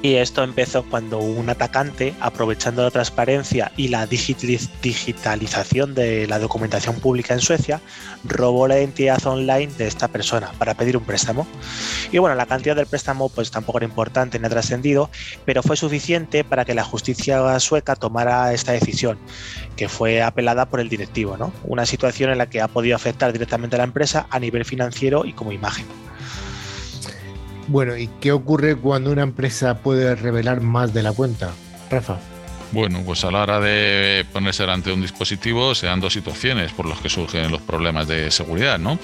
Y esto empezó cuando un atacante, aprovechando la transparencia y la digitalización de la documentación pública en Suecia, robó la identidad online de esta persona para pedir un préstamo. Y bueno, la cantidad del préstamo pues tampoco era importante ni ha trascendido, pero fue suficiente para que la justicia sueca tomara esta decisión, que fue apelada por el directivo, ¿no? Una situación en la que ha podido afectar directamente a la empresa a nivel financiero y como imagen. Bueno, ¿y qué ocurre cuando una empresa puede revelar más de la cuenta? Rafa. Bueno, pues a la hora de ponerse delante de un dispositivo se dan dos situaciones por las que surgen los problemas de seguridad, ¿no?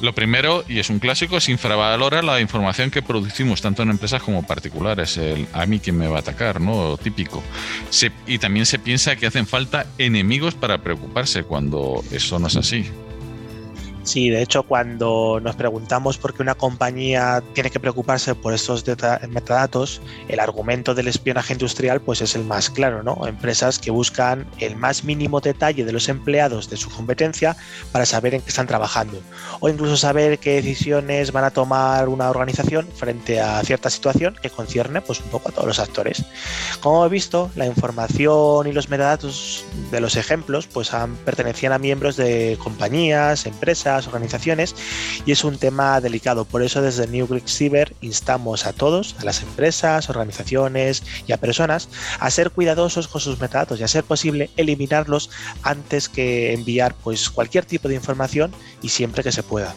Lo primero, y es un clásico, es infravalora la información que producimos tanto en empresas como particulares. El a mí quien me va a atacar, ¿no? Típico. y también se piensa que hacen falta enemigos para preocuparse cuando eso no es así. Sí, de hecho, cuando nos preguntamos por qué una compañía tiene que preocuparse por estos metadatos, el argumento del espionaje industrial pues es el más claro, ¿no? Empresas que buscan el más mínimo detalle de los empleados de su competencia para saber en qué están trabajando o incluso saber qué decisiones van a tomar una organización frente a cierta situación que concierne pues un poco a todos los actores. Como he visto, la información y los metadatos de los ejemplos pues han, pertenecían a miembros de compañías, empresas, organizaciones y es un tema delicado. Por eso desde New Greek Cyber instamos a todos, a las empresas, organizaciones y a personas a ser cuidadosos con sus metadatos y a ser posible eliminarlos antes que enviar pues cualquier tipo de información y siempre que se pueda.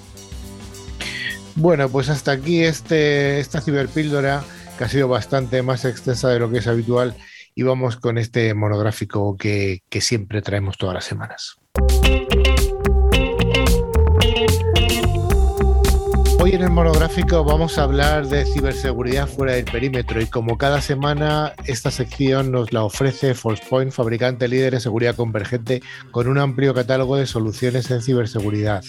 Bueno, pues hasta aquí este, esta ciberpíldora que ha sido bastante más extensa de lo que es habitual y vamos con este monográfico que, que siempre traemos todas las semanas. Hoy en el monográfico vamos a hablar de ciberseguridad fuera del perímetro y como cada semana esta sección nos la ofrece ForcePoint, fabricante líder en seguridad convergente con un amplio catálogo de soluciones en ciberseguridad.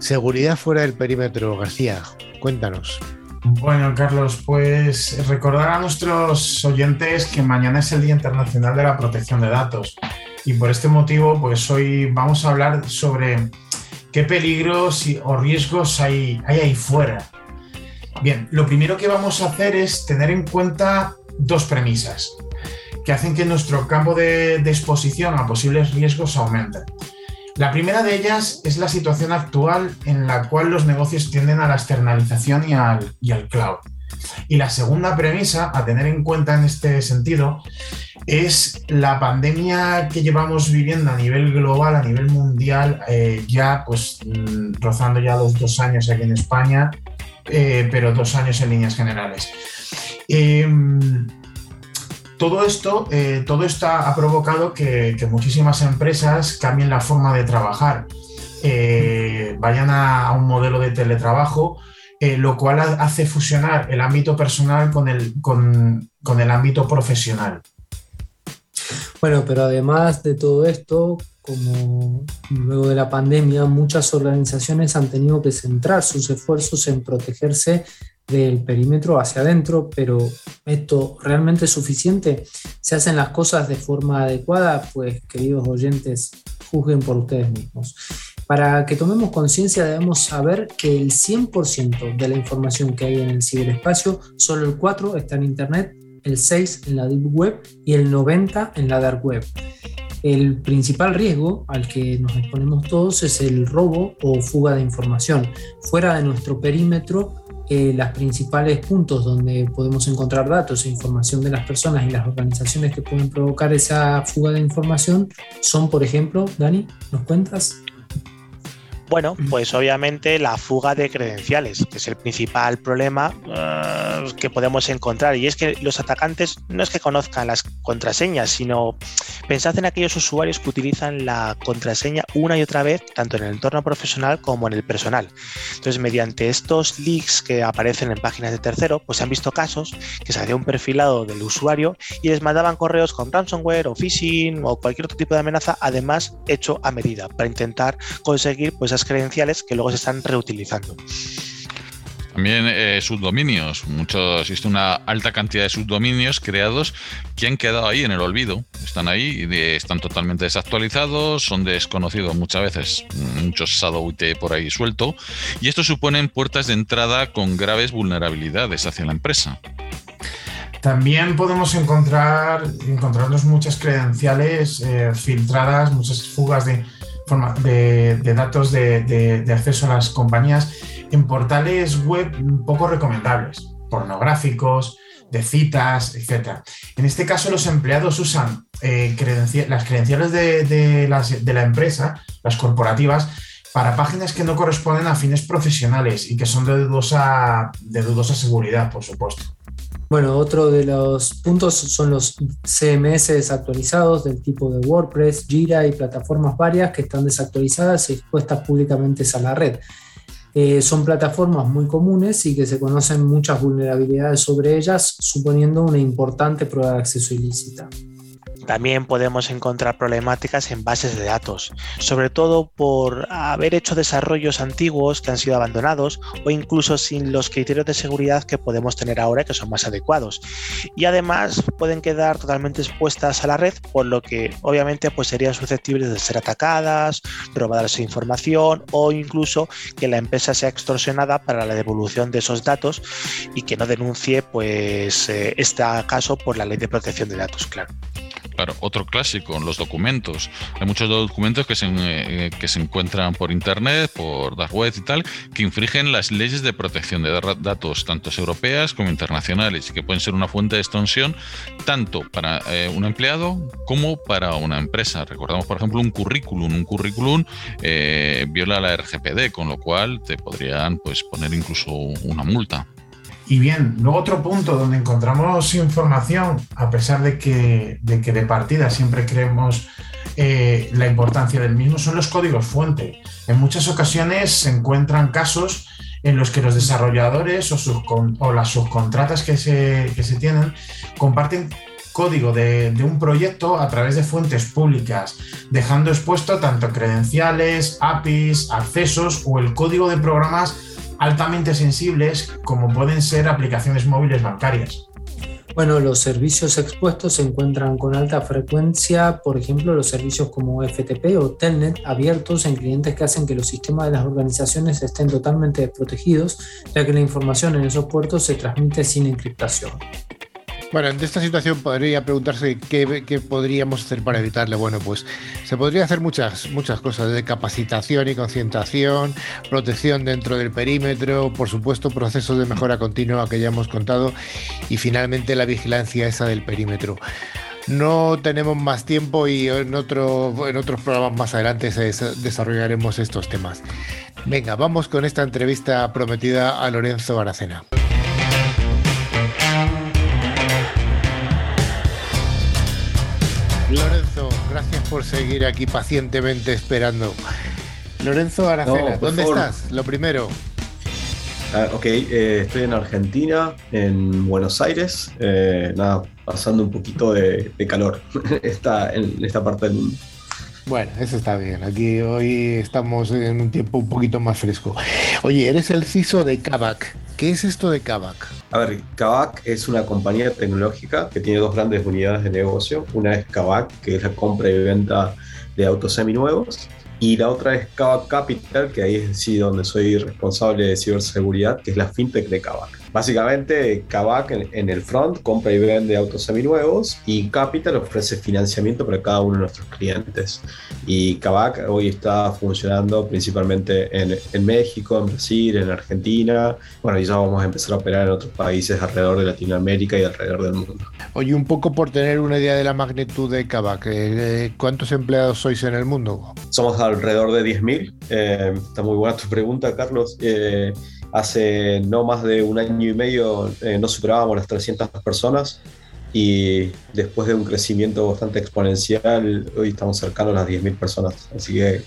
Seguridad fuera del perímetro, García, cuéntanos. Bueno, Carlos, pues recordar a nuestros oyentes que mañana es el Día Internacional de la Protección de Datos y por este motivo, pues hoy vamos a hablar sobre ¿Qué peligros o riesgos hay, ahí fuera? Bien, lo primero que vamos a hacer es tener en cuenta dos premisas que hacen que nuestro campo de, exposición a posibles riesgos aumente. La primera de ellas es la situación actual en la cual los negocios tienden a la externalización y al, cloud. Y la segunda premisa a tener en cuenta en este sentido es la pandemia que llevamos viviendo a nivel global, a nivel mundial, eh, ya pues mm, rozando ya los dos años aquí en España, eh, pero dos años en líneas generales. Em, todo esto, eh, todo esto ha provocado que, muchísimas empresas cambien la forma de trabajar, vayan a, un modelo de teletrabajo, lo cual hace fusionar el ámbito personal con el, con el ámbito profesional. Bueno, pero además de todo esto, como luego de la pandemia, muchas organizaciones han tenido que centrar sus esfuerzos en protegerse del perímetro hacia adentro, pero esto realmente es suficiente. ¿Se hacen las cosas de forma adecuada? Pues queridos oyentes, juzguen por ustedes mismos. Para que tomemos conciencia debemos saber que el 100% de la información que hay en el ciberespacio, solo el 4 está en Internet el 6 en la Deep Web y el 90 en la Dark Web. El principal riesgo al que nos exponemos todos es el robo o fuga de información. Fuera de nuestro perímetro, eh, los principales puntos donde podemos encontrar datos e información de las personas y las organizaciones que pueden provocar esa fuga de información son, por ejemplo, Dani, ¿nos cuentas? Bueno, pues obviamente la fuga de credenciales, que es el principal problema uh, que podemos encontrar. Y es que los atacantes no es que conozcan las contraseñas, sino pensad en aquellos usuarios que utilizan la contraseña una y otra vez, tanto en el entorno profesional como en el personal. Entonces, mediante estos leaks que aparecen en páginas de tercero, pues se han visto casos que se hacía un perfilado del usuario y les mandaban correos con ransomware o phishing o cualquier otro tipo de amenaza, además hecho a medida, para intentar conseguir pues esas credenciales que luego se están reutilizando. También eh, subdominios. Mucho, existe una alta cantidad de subdominios creados que han quedado ahí en el olvido. Están ahí y están totalmente desactualizados, son desconocidos muchas veces, muchos shadow IT por ahí suelto. Y esto suponen puertas de entrada con graves vulnerabilidades hacia la empresa. También podemos encontrar encontrarnos muchas credenciales eh, filtradas, muchas fugas de, de, datos de, acceso a las compañías en portales web poco recomendables, pornográficos, de citas, etc. En este caso, los empleados usan eh, las credenciales de, la empresa, las corporativas, para páginas que no corresponden a fines profesionales y que son de dudosa, de dudosa seguridad, por supuesto. Bueno, otro de los puntos son los CMS desactualizados del tipo de WordPress, Jira y plataformas varias que están desactualizadas y expuestas públicamente a la red. Eh, son plataformas muy comunes y que se conocen muchas vulnerabilidades sobre ellas, suponiendo una importante prueba de acceso ilícita. También podemos encontrar problemáticas en bases de datos, sobre todo por haber hecho desarrollos antiguos que han sido abandonados o incluso sin los criterios de seguridad que podemos tener ahora que son más adecuados. Y además pueden quedar totalmente expuestas a la red, por lo que obviamente pues serían susceptibles de ser atacadas, robarse información o incluso que la empresa sea extorsionada para la devolución de esos datos y que no denuncie pues eh, este caso por la ley de protección de datos, claro. Claro, otro clásico, los documentos. Hay muchos documentos que se, eh, que se encuentran por internet, por dark web y tal, que infringen las leyes de protección de datos, tanto europeas como internacionales, y que pueden ser una fuente de extorsión tanto para eh, un empleado como para una empresa. Recordamos, por ejemplo, un currículum. Un currículum eh, viola la RGPD, con lo cual te podrían pues, poner incluso una multa. Y bien, luego otro punto donde encontramos información, a pesar de que de, partida siempre creemos eh, la importancia del mismo, son los códigos fuente. En muchas ocasiones se encuentran casos en los que los desarrolladores o, las subcontratas que se, que se tienen comparten código de, de, un proyecto a través de fuentes públicas, dejando expuesto tanto credenciales, APIs, accesos o el código de programas altamente sensibles como pueden ser aplicaciones móviles bancarias. Bueno, los servicios expuestos se encuentran con alta frecuencia, por ejemplo, los servicios como FTP o Telnet abiertos en clientes que hacen que los sistemas de las organizaciones estén totalmente desprotegidos, ya que la información en esos puertos se transmite sin encriptación. Bueno, en esta situación podría preguntarse qué, podríamos hacer para evitarle. Bueno, pues se podría hacer muchas, muchas cosas, de capacitación y concentración, protección dentro del perímetro, por supuesto, procesos de mejora continua que ya hemos contado y finalmente la vigilancia esa del perímetro. No tenemos más tiempo y en, otro, en otros programas más adelante desarrollaremos estos temas. Venga, vamos con esta entrevista prometida a Lorenzo Aracena. Por seguir aquí pacientemente esperando. Lorenzo Aracena, ¿dónde estás? Lo primero. Ah, ok, eh, estoy en Argentina, en Buenos Aires, eh, nada, pasando un poquito de, de calor está en esta parte del mundo. Bueno, eso está bien. Aquí hoy estamos en un tiempo un poquito más fresco. Oye, eres el CISO de Kavak. ¿Qué es esto de Kavak? A ver, Kavak es una compañía tecnológica que tiene dos grandes unidades de negocio. Una es Kavak, que es la compra y venta de autos seminuevos. Y la otra es Kavak Capital, que ahí es sí donde soy responsable de ciberseguridad, que es la fintech de Kavak. Básicamente, Kavak en, el front compra y vende autos seminuevos y Capital ofrece financiamiento para cada uno de nuestros clientes. Y Kavak hoy está funcionando principalmente en, México, en Brasil, en Argentina. Bueno, y ya vamos a empezar a operar en otros países alrededor de Latinoamérica y alrededor del mundo. Oye, un poco por tener una idea de la magnitud de Kavak, eh, ¿cuántos empleados sois en el mundo? Somos alrededor de 10.000. Eh, está muy buena tu pregunta, Carlos. Eh, Hace no más de un año y medio eh, no superábamos las 300 personas y después de un crecimiento bastante exponencial, hoy estamos cercanos a las 10.000 personas. Así que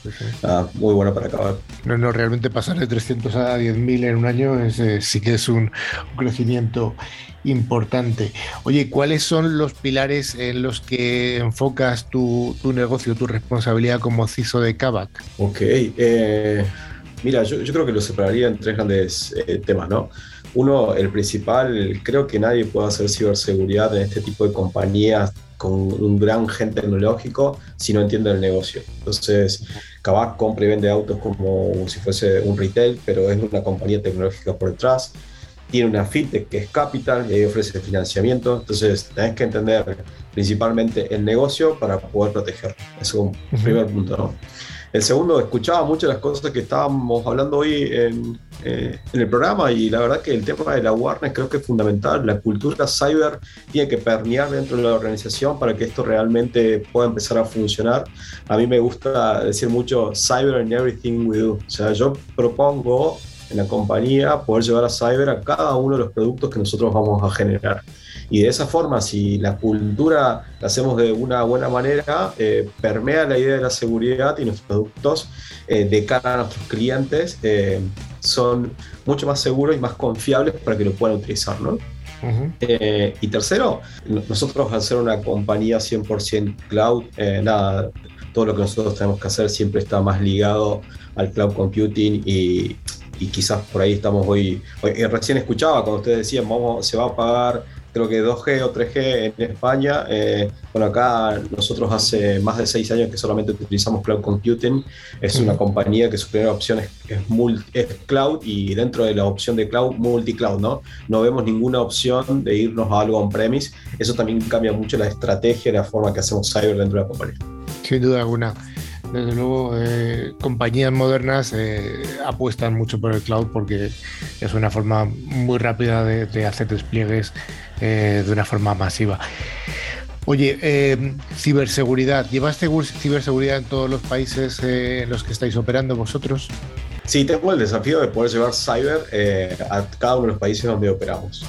muy bueno para acabar. No, no, realmente pasar de 300 a 10.000 en un año eh, sí que es un, crecimiento importante. Oye, ¿cuáles son los pilares en los que enfocas tu, tu negocio, tu responsabilidad como CISO de Kavak? Ok. Eh, Mira, yo, creo que lo separaría en tres grandes eh, temas, ¿no? Uno, el principal, creo que nadie puede hacer ciberseguridad en este tipo de compañías con un gran gen tecnológico si no entiende el negocio. Entonces, Kavak compra y vende autos como si fuese un retail, pero es una compañía tecnológica por detrás. Tiene una fintech que es Capital y ahí ofrece financiamiento. Entonces, tenés que entender principalmente el negocio para poder protegerlo. Eso es un primer punto, ¿no? El segundo, escuchaba muchas las cosas que estábamos hablando hoy en, eh, en, el programa y la verdad que el tema de la awareness creo que es fundamental. La cultura cyber tiene que permear dentro de la organización para que esto realmente pueda empezar a funcionar. A mí me gusta decir mucho cyber in everything we do. O sea, yo propongo en la compañía poder llevar a cyber a cada uno de los productos que nosotros vamos a generar. Y de esa forma, si la cultura la hacemos de una buena manera, eh, permea la idea de la seguridad y nuestros productos eh, de cara a nuestros clientes eh, son mucho más seguros y más confiables para que lo puedan utilizar. ¿no? y tercero, nosotros al ser una compañía 100% cloud, nada, todo lo que nosotros tenemos que hacer siempre está más ligado al cloud computing y, y quizás por ahí estamos hoy, recién escuchaba cuando ustedes decían, vamos, se va a pagar creo que 2G o 3G en España. Eh, bueno, acá nosotros hace más de seis años que solamente utilizamos cloud computing. Es una compañía que su primera opción es, es, cloud y dentro de la opción de cloud, multi-cloud, ¿no? No vemos ninguna opción de irnos a algo on-premise. Eso también cambia mucho la estrategia y la forma que hacemos cyber dentro de la compañía. Sin duda alguna. Desde luego, eh, compañías modernas eh, apuestan mucho por el cloud porque es una forma muy rápida de, hacer despliegues eh, de una forma masiva. Oye, ciberseguridad, ¿llevas ciberseguridad en todos los países en los que estáis operando vosotros? Sí, tengo el desafío de poder llevar cyber a cada uno de los países donde operamos.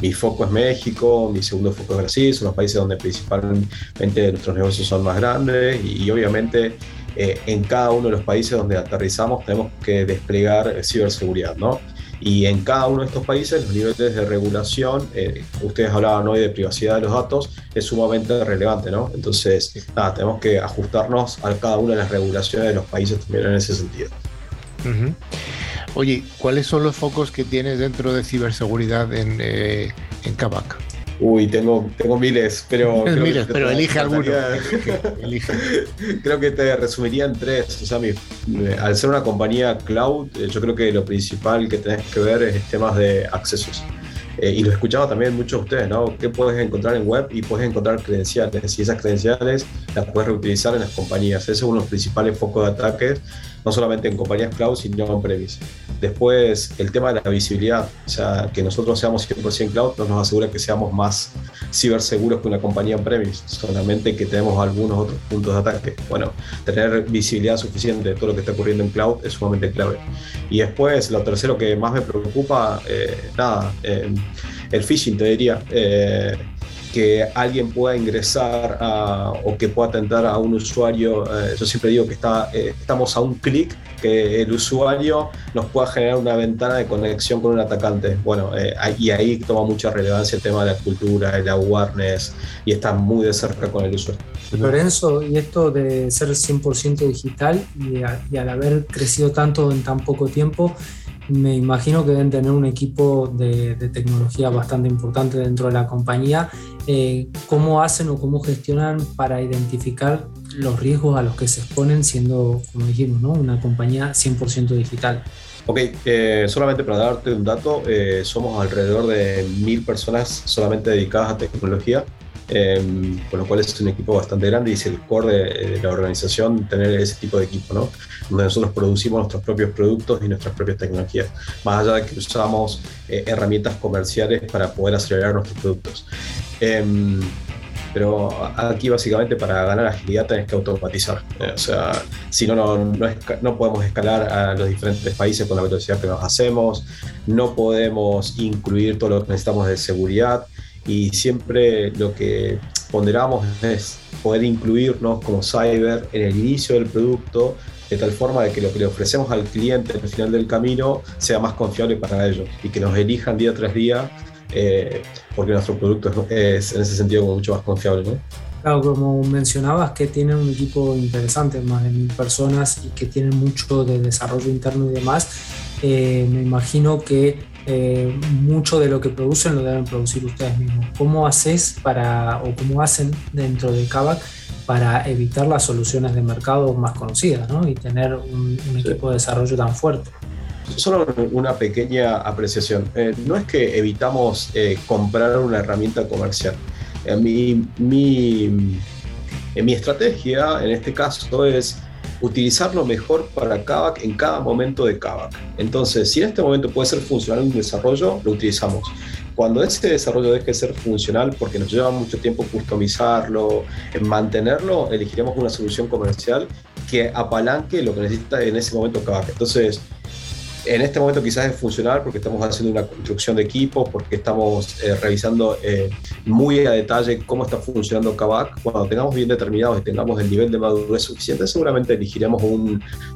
mi foco es México, mi segundo foco es Brasil, son los países donde principalmente nuestros negocios son más grandes y, y obviamente en cada uno de los países donde aterrizamos tenemos que desplegar ciberseguridad, ¿no? Y en cada uno de estos países los niveles de regulación, eh, ustedes hablaban hoy de privacidad de los datos, es sumamente relevante, ¿no? Entonces, nada, tenemos que ajustarnos a cada una de las regulaciones de los países también en ese sentido. Oye, ¿cuáles son los focos que tienes dentro de ciberseguridad en, eh, en Kavak? Uy, tengo, tengo miles, pero. miles, pero elige alguno. creo que te resumiría en tres. O sea, al ser una compañía cloud, eh, yo creo que lo principal que tenés que ver es temas de accesos. Eh, y lo escuchaba también muchos de ustedes, ¿no? ¿Qué puedes encontrar en web? Y puedes encontrar credenciales. Y esas credenciales las puedes reutilizar en las compañías. Ese es uno de los principales focos de ataques no solamente en compañías cloud, sino en premise. Después, el tema de la visibilidad, o sea, que nosotros seamos 100% cloud no nos asegura que seamos más ciberseguros que una compañía en premise, solamente que tenemos algunos otros puntos de ataque. Bueno, tener visibilidad suficiente de todo lo que está ocurriendo en cloud es sumamente clave. Y después, lo tercero que más me preocupa, eh, nada, eh, el phishing, te diría. Eh, que alguien pueda ingresar o que pueda atentar a un usuario, eh, yo siempre digo que está, eh, estamos a un clic que el usuario nos pueda generar una ventana de conexión con un atacante. Bueno, eh, y ahí toma mucha relevancia el tema de la cultura, el awareness y está muy de cerca con el usuario. Lorenzo, y esto de ser 100% digital y al haber crecido tanto en tan poco tiempo, me imagino que deben tener un equipo de, tecnología bastante importante dentro de la compañía. Eh, ¿Cómo hacen o cómo gestionan para identificar los riesgos a los que se exponen siendo, como dijimos, una compañía 100% digital? Ok, eh, solamente para darte un dato, eh, somos alrededor de mil personas solamente dedicadas a tecnología eh, con lo cual es un equipo bastante grande y es el core de, la organización tener ese tipo de equipo, ¿no? donde nosotros producimos nuestros propios productos y nuestras propias tecnologías, más allá de que usamos eh, herramientas comerciales para poder acelerar nuestros productos. Em, pero aquí básicamente para ganar agilidad tenés que automatizar. Eh, o sea, si no, no, no, no, podemos escalar a los diferentes países con la velocidad que nos hacemos, no podemos incluir todo lo que necesitamos de seguridad y siempre lo que ponderamos es poder incluirnos como cyber en el inicio del producto de tal forma de que lo que le ofrecemos al cliente al final del camino sea más confiable para ellos y que nos elijan día tras día eh, porque nuestro producto es, en ese sentido mucho más confiable. ¿no? Claro, como mencionabas que tienen un equipo interesante, más de mil personas y que tienen mucho de desarrollo interno y demás, eh, me imagino que eh, mucho de lo que producen lo deben producir ustedes mismos. ¿Cómo haces para, o cómo hacen dentro de Kavak para evitar las soluciones de mercado más conocidas ¿no? y tener un, equipo de desarrollo tan fuerte? Solo una pequeña apreciación. Eh, no es que evitamos eh, comprar una herramienta comercial. mi, mi, mi estrategia en este caso es utilizarlo mejor para Kavak en cada momento de Kavak. Entonces, si en este momento puede ser funcional un desarrollo, lo utilizamos. Cuando ese desarrollo deje de ser funcional, porque nos lleva mucho tiempo customizarlo, mantenerlo, elegiremos una solución comercial que apalanque lo que necesita en ese momento Kavak. Entonces, en este momento quizás es funcional porque estamos haciendo una construcción de equipos, porque estamos eh, revisando eh, muy a detalle cómo está funcionando Kavak. Cuando tengamos bien determinados y tengamos el nivel de madurez suficiente, seguramente elegiremos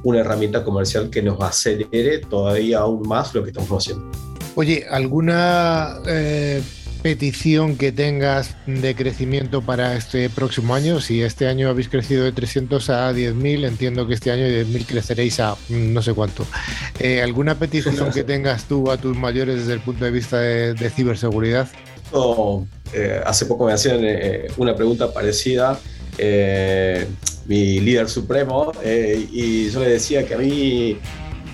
una herramienta comercial que nos acelere todavía aún más lo que estamos haciendo. Oye, ¿alguna eh, petición que tengas de crecimiento para este próximo año. Si este año habéis crecido de 300 a 10.000, entiendo que este año de 10.000 creceréis a mm, no sé cuánto. Eh, ¿Alguna petición que tengas tú a tus mayores desde el punto de vista de, ciberseguridad? Eh, hace poco me hacían eh, una pregunta parecida. mi líder supremo y yo le decía que a mí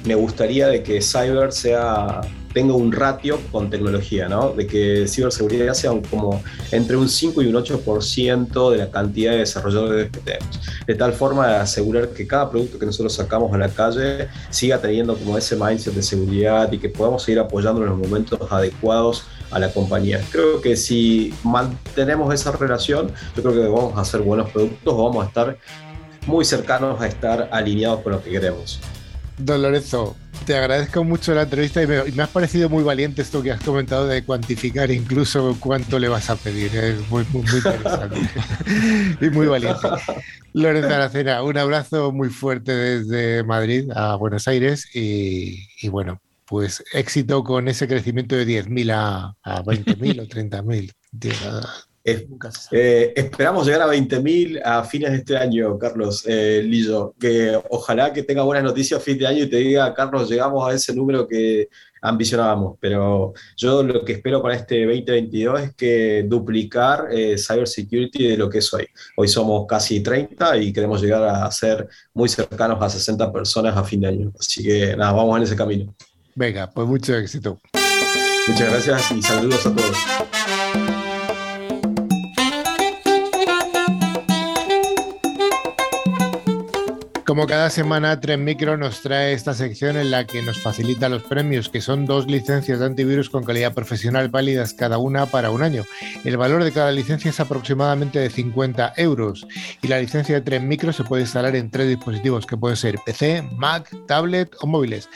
me gustaría de que cyber sea tenga un ratio con tecnología, ¿no? De que ciberseguridad sea como entre un 5 y un 8% de la cantidad de desarrolladores que tenemos. De tal forma de asegurar que cada producto que nosotros sacamos a la calle siga teniendo como ese mindset de seguridad y que podamos seguir apoyando en los momentos adecuados a la compañía. Creo que si mantenemos esa relación, yo creo que vamos a hacer buenos productos vamos a estar muy cercanos a estar alineados con lo que queremos. Don Lorenzo, te agradezco mucho la entrevista y me, has parecido muy valiente esto que has comentado de cuantificar incluso cuánto le vas a pedir. Es muy, muy, interesante y muy valiente. Lorenzo Aracena, un abrazo muy fuerte desde Madrid a Buenos Aires y, bueno, pues éxito con ese crecimiento de 10.000 a, a 20.000 o 30.000. Eh, esperamos llegar a 20.000 a fines de este año, Carlos eh, Lillo. Que ojalá que tenga buenas noticias a fin de año y te diga, Carlos, llegamos a ese número que ambicionábamos. Pero yo lo que espero para este 2022 es que duplicar eh, cybersecurity de lo que es hoy. Hoy somos casi 30 y queremos llegar a ser muy cercanos a 60 personas a fin de año. Así que nada, vamos en ese camino. Venga, pues mucho éxito. Muchas gracias y saludos a todos. Como cada semana, Tren Micro nos trae esta sección en la que nos facilita los premios, que son dos licencias de antivirus con calidad profesional válidas cada una para un año. El valor de cada licencia es aproximadamente de 50 euros y la licencia de Tren Micro se puede instalar en tres dispositivos que pueden ser PC, Mac, tablet o móviles.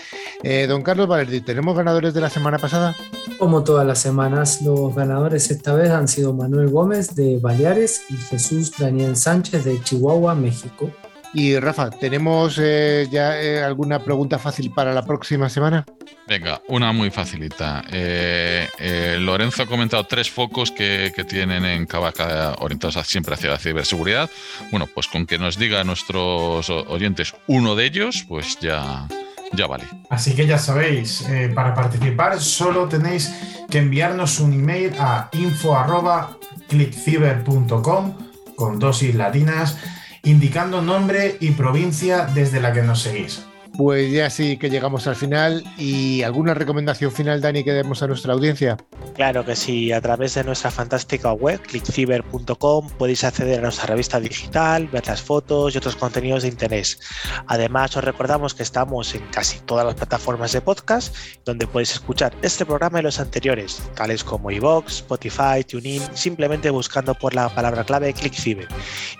Eh, don Carlos Valerdi, ¿tenemos ganadores de la semana pasada? Como todas las semanas, los ganadores esta vez han sido Manuel Gómez de Baleares y Jesús Daniel Sánchez de Chihuahua, México. Y Rafa, ¿tenemos eh, ya eh, alguna pregunta fácil para la próxima semana? Venga, una muy facilita. Eh, Lorenzo ha comentado tres focos que, tienen en Cavaca orientados siempre hacia la ciberseguridad. Bueno, pues con que nos diga a nuestros oyentes uno de ellos, pues ya, ya vale. Así que ya sabéis, para participar solo tenéis que enviarnos un email a info.clickciber.com con dosis latinas indicando nombre y provincia desde la que nos seguís. Pues ya sí que llegamos al final y alguna recomendación final, Dani, que demos a nuestra audiencia. Claro que sí, a través de nuestra fantástica web, clickciber.com, podéis acceder a nuestra revista digital, ver las fotos y otros contenidos de interés. Además, os recordamos que estamos en casi todas las plataformas de podcast, donde podéis escuchar este programa y los anteriores, tales como iVoox, Spotify, TuneIn, simplemente buscando por la palabra clave ClickCiber.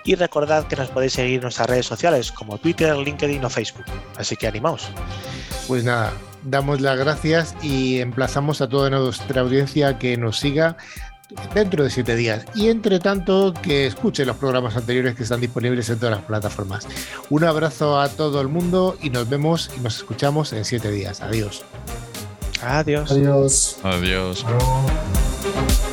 Y recordad que nos podéis seguir en nuestras redes sociales como Twitter, LinkedIn o Facebook. Así que animaos. Pues nada, damos las gracias y emplazamos a toda nuestra audiencia que nos siga dentro de siete días. Y entre tanto, que escuche los programas anteriores que están disponibles en todas las plataformas. Un abrazo a todo el mundo y nos vemos y nos escuchamos en siete días. Adiós. Adiós. Adiós. Adiós. Adiós.